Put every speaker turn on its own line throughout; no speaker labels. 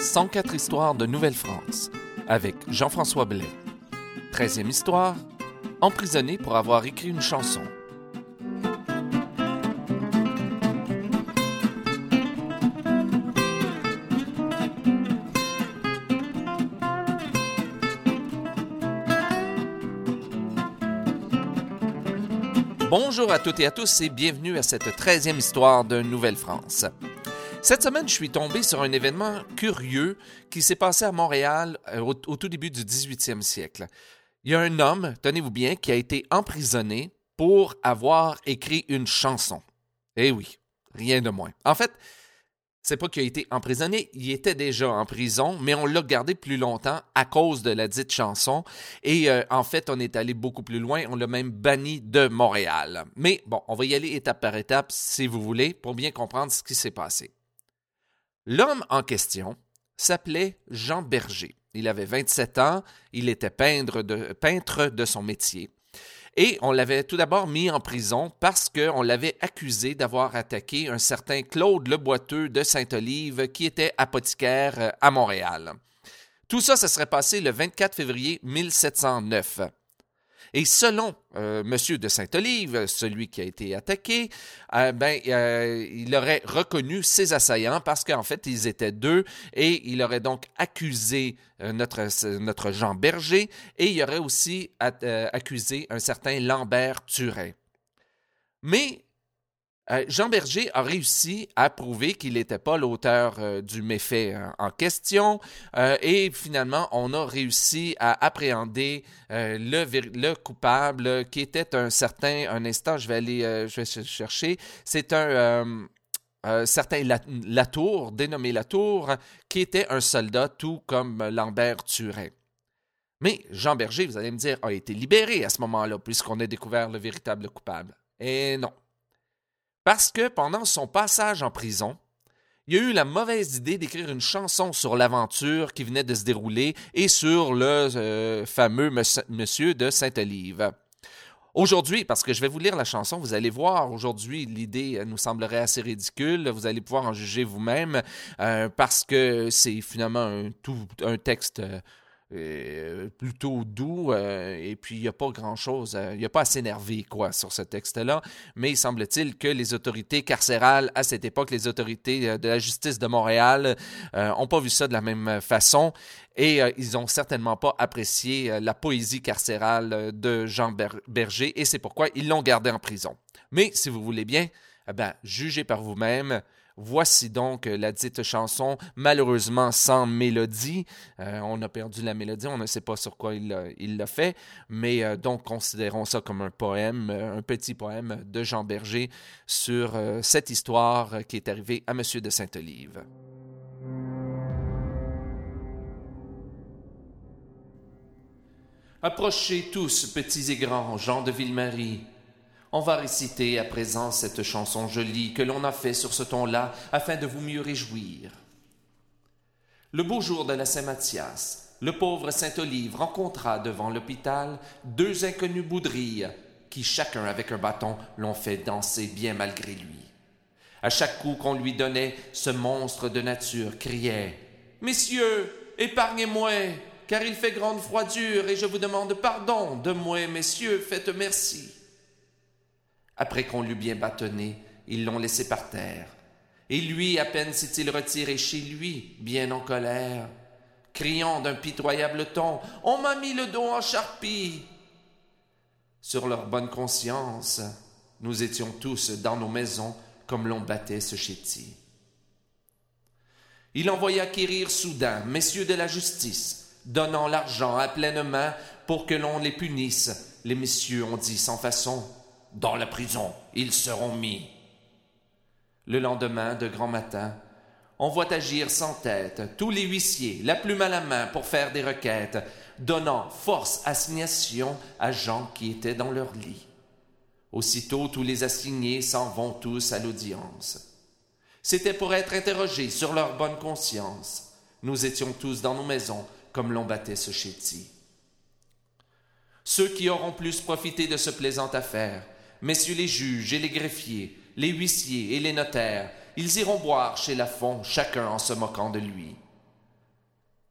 104 histoires de Nouvelle-France avec Jean-François Blais. 13e histoire, emprisonné pour avoir écrit une chanson. Bonjour à toutes et à tous et bienvenue à cette 13e histoire de Nouvelle-France. Cette semaine, je suis tombé sur un événement curieux qui s'est passé à Montréal euh, au, tout début du 18e siècle. Il y a un homme, tenez-vous bien, qui a été emprisonné pour avoir écrit une chanson. Eh oui, rien de moins. En fait, c'est pas qu'il a été emprisonné, il était déjà en prison, mais on l'a gardé plus longtemps à cause de la dite chanson. Et euh, en fait, on est allé beaucoup plus loin, on l'a même banni de Montréal. Mais bon, on va y aller étape par étape, si vous voulez, pour bien comprendre ce qui s'est passé. L'homme en question s'appelait Jean Berger. Il avait 27 ans, il était peintre de, son métier. Et on l'avait tout d'abord mis en prison parce qu'on l'avait accusé d'avoir attaqué un certain Claude Le Boiteux de Sainte-Olive qui était apothicaire euh, à Montréal. Tout ça, ça serait passé le 24 février 1709. Et selon euh, Monsieur de Sainte-Olive, celui qui a été attaqué, euh, ben, euh, il aurait reconnu ses assaillants parce qu'en fait, ils étaient deux et il aurait donc accusé notre, notre Jean Berger et il aurait aussi accusé un certain Lambert Turin. Mais euh, Jean Berger a réussi à prouver qu'il n'était pas l'auteur euh, du méfait euh, en question et finalement on a réussi à appréhender le, coupable qui était un certain, un instant je vais aller chercher, c'est un certain Latour, dénommé Latour, qui était un soldat tout comme Lambert Turin. Mais Jean Berger, vous allez me dire, a été libéré à ce moment-là puisqu'on a découvert le véritable coupable. Et non, parce que pendant son passage en prison, il a eu la mauvaise idée d'écrire une chanson sur l'aventure qui venait de se dérouler et sur le euh, fameux monsieur de Sainte-Olive. Aujourd'hui, parce que je vais vous lire la chanson, vous allez voir, aujourd'hui, l'idée nous semblerait assez ridicule. Vous allez pouvoir en juger vous-même euh, parce que c'est finalement tout, un texte euh, euh, plutôt doux euh, et puis il n'y a pas grand-chose, euh, il n'y a pas à s'énerver quoi sur ce texte-là, mais il semble-t-il que les autorités carcérales à cette époque, les autorités de la justice de Montréal n'ont pas vu ça de la même façon et ils n'ont certainement pas apprécié la poésie carcérale de Jean Berger et c'est pourquoi ils l'ont gardé en prison. Mais si vous voulez bien, eh ben, jugez par vous-même. Voici donc euh, la dite chanson, malheureusement sans mélodie. Euh, on a perdu la mélodie, on ne sait pas sur quoi il l'a fait, mais euh, donc considérons ça comme un poème, un petit poème de Jean Berger sur cette histoire qui est arrivée à Monsieur de Sainte-Olive. Approchez tous, petits et grands, gens de Ville-Marie. On va réciter à présent cette chanson jolie que l'on a fait sur ce ton-là afin de vous mieux réjouir. Le beau jour de la Saint-Mathias, le pauvre Saint-Olive rencontra devant l'hôpital deux inconnus boudrilles qui, chacun avec un bâton, l'ont fait danser bien malgré lui. À chaque coup qu'on lui donnait, ce monstre de nature criait Messieurs, épargnez-moi, car il fait grande froidure et je vous demande pardon de moi, messieurs, faites merci. Après qu'on l'eut bien bâtonné, ils l'ont laissé par terre. Et lui, à peine s'est-il retiré chez lui, bien en colère, criant d'un pitoyable ton On m'a mis le dos en charpie. Sur leur bonne conscience, nous étions tous dans nos maisons comme l'on battait ce chéti. Il envoya quérir soudain messieurs de la justice, donnant l'argent à pleine main pour que l'on les punisse. Les messieurs ont dit sans façon dans la prison, ils seront mis. Le lendemain, de grand matin, on voit agir sans tête tous les huissiers, la plume à la main pour faire des requêtes, donnant force assignation à gens qui étaient dans leur lit. Aussitôt, tous les assignés s'en vont tous à l'audience. C'était pour être interrogés sur leur bonne conscience. Nous étions tous dans nos maisons, comme l'on battait ce chéti. Ceux qui auront plus profité de ce plaisant affaire messieurs les juges et les greffiers, les huissiers et les notaires, ils iront boire chez Lafont, chacun en se moquant de lui.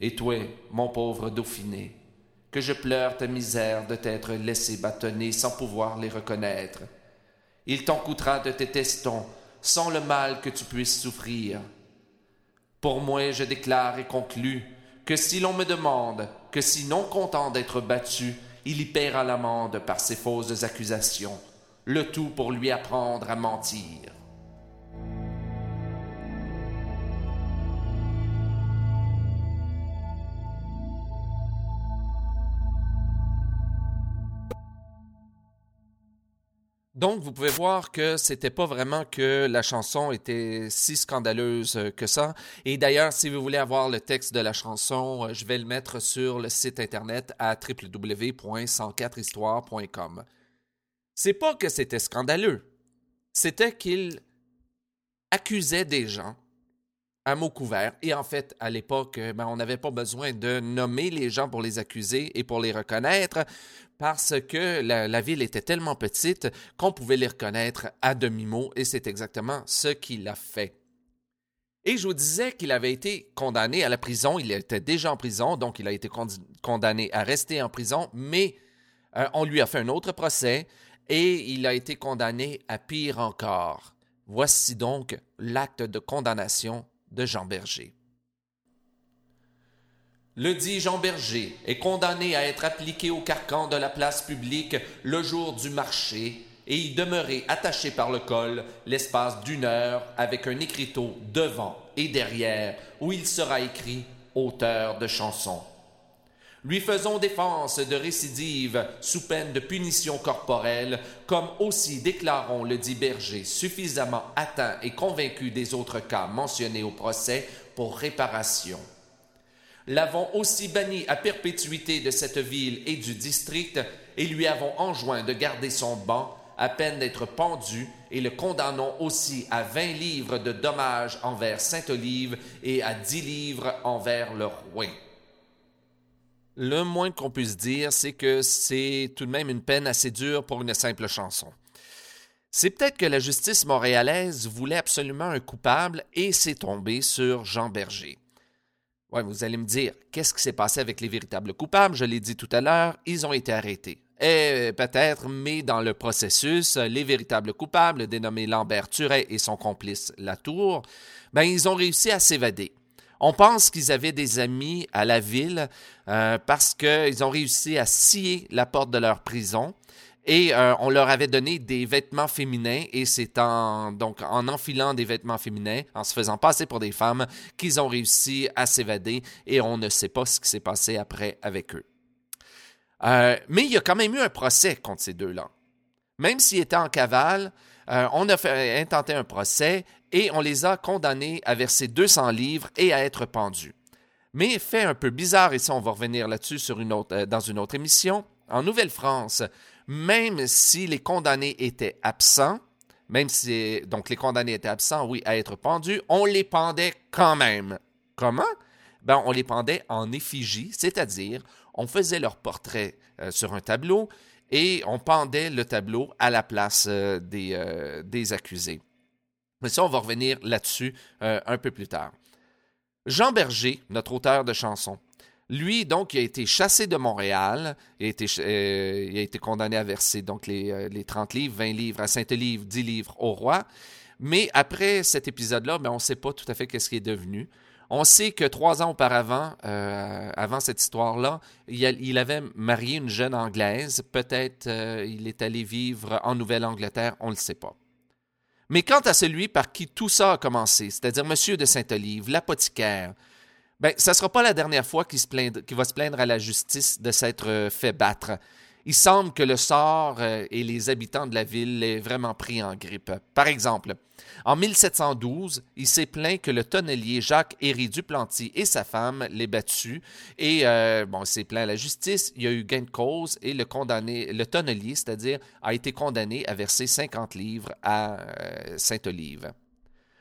Et toi, mon pauvre Dauphiné, que je pleure ta misère de t'être laissé bâtonner sans pouvoir les reconnaître. Il t'en coûtera de tes testons, sans le mal que tu puisses souffrir. Pour moi, je déclare et conclus que si l'on me demande, que si non content d'être battu, il y paiera l'amende par ses fausses accusations, le tout pour lui apprendre à mentir. Donc, vous pouvez voir que c'était pas vraiment que la chanson était si scandaleuse que ça. Et d'ailleurs, si vous voulez avoir le texte de la chanson, euh, je vais le mettre sur le site internet à www.104histoire.com. C'est pas que c'était scandaleux. C'était qu'il accusait des gens à mots couverts. Et en fait, à l'époque, ben, on n'avait pas besoin de nommer les gens pour les accuser et pour les reconnaître parce que la, ville était tellement petite qu'on pouvait les reconnaître à demi-mot et c'est exactement ce qu'il a fait. Et je vous disais qu'il avait été condamné à la prison, il était déjà en prison, donc il a été condamné à rester en prison, mais euh, on lui a fait un autre procès et il a été condamné à pire encore. Voici donc l'acte de condamnation de Jean Berger. Le dit Jean Berger est condamné à être appliqué au carcan de la place publique le jour du marché et y demeurer attaché par le col l'espace d'une heure avec un écriteau devant et derrière où il sera écrit auteur de chansons. Lui faisons défense de récidive sous peine de punition corporelle, comme aussi déclarons le dit Berger suffisamment atteint et convaincu des autres cas mentionnés au procès pour réparation l'avons aussi banni à perpétuité de cette ville et du district, et lui avons enjoint de garder son banc à peine d'être pendu, et le condamnons aussi à vingt livres de dommages envers Sainte-Olive et à dix livres envers le roi. Le moins qu'on puisse dire, c'est que c'est tout de même une peine assez dure pour une simple chanson. C'est peut-être que la justice montréalaise voulait absolument un coupable et s'est tombée sur Jean Berger. Ouais, vous allez me dire, qu'est-ce qui s'est passé avec les véritables coupables? Je l'ai dit tout à l'heure, ils ont été arrêtés. Eh, peut-être, mais dans le processus, les véritables coupables, dénommés Lambert Turet et son complice Latour, ben, ils ont réussi à s'évader. On pense qu'ils avaient des amis à la ville euh, parce qu'ils ont réussi à scier la porte de leur prison et euh, on leur avait donné des vêtements féminins et c'est en, enfilant des vêtements féminins, en se faisant passer pour des femmes, qu'ils ont réussi à s'évader et on ne sait pas ce qui s'est passé après avec eux. Euh, mais il y a quand même eu un procès contre ces deux-là. Même s'ils étaient en cavale, euh, on a fait, intenté un procès et on les a condamnés à verser 200 livres et à être pendus. Mais fait un peu bizarre, et ça on va revenir là-dessus autre, dans une autre émission, en Nouvelle-France, même si les condamnés étaient absents, même si donc les condamnés étaient absents, oui, à être pendus, on les pendait quand même. Comment? Ben, on les pendait en effigie, c'est-à-dire on faisait leur portrait euh, sur un tableau et on pendait le tableau à la place euh, des, euh, des, accusés. Mais ça, on va revenir là-dessus un peu plus tard. Jean Berger, notre auteur de chansons, lui, donc, il a été chassé de Montréal. Il a été, euh, condamné à verser donc les, 30 euh, livres, 20 livres à Sainte-Livre, 10 livres au roi. Mais après cet épisode-là, ben, on ne sait pas tout à fait qu'est-ce qui est devenu. On sait que trois ans auparavant, euh, avant cette histoire-là, il, avait marié une jeune Anglaise. Peut-être il est allé vivre en Nouvelle-Angleterre, on ne le sait pas. Mais quant à celui par qui tout ça a commencé, c'est-à-dire M. de Sainte-Olive, l'apothicaire, ben, ça ne sera pas la dernière fois qu'il va se plaindre à la justice de s'être euh, fait battre. Il semble que le sort euh, et les habitants de la ville l'aient vraiment pris en grippe. Par exemple, en 1712, il s'est plaint que le tonnelier Jacques Héry Duplanty et sa femme l'aient battu. Et euh, bon, il s'est plaint à la justice. Il y a eu gain de cause et le condamné, le tonnelier, c'est-à-dire, a été condamné à verser 50 livres à Sainte-Olive.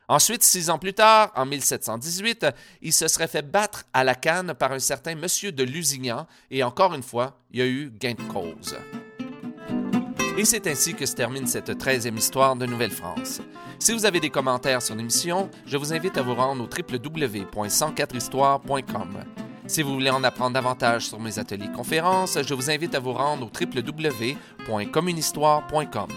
Ensuite, six ans plus tard, en 1718, il se serait fait battre à la canne par un certain monsieur de Lusignan, et encore une fois, il y a eu gain de cause. Et c'est ainsi que se termine cette treizième histoire de Nouvelle-France. Si vous avez des commentaires sur l'émission, je vous invite à vous rendre au www.104histoire.com. Si vous voulez en apprendre davantage sur mes ateliers conférences, je vous invite à vous rendre au www.communhistoire.com.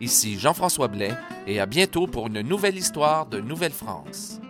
Ici Jean-François Blais et à bientôt pour une nouvelle histoire de Nouvelle-France.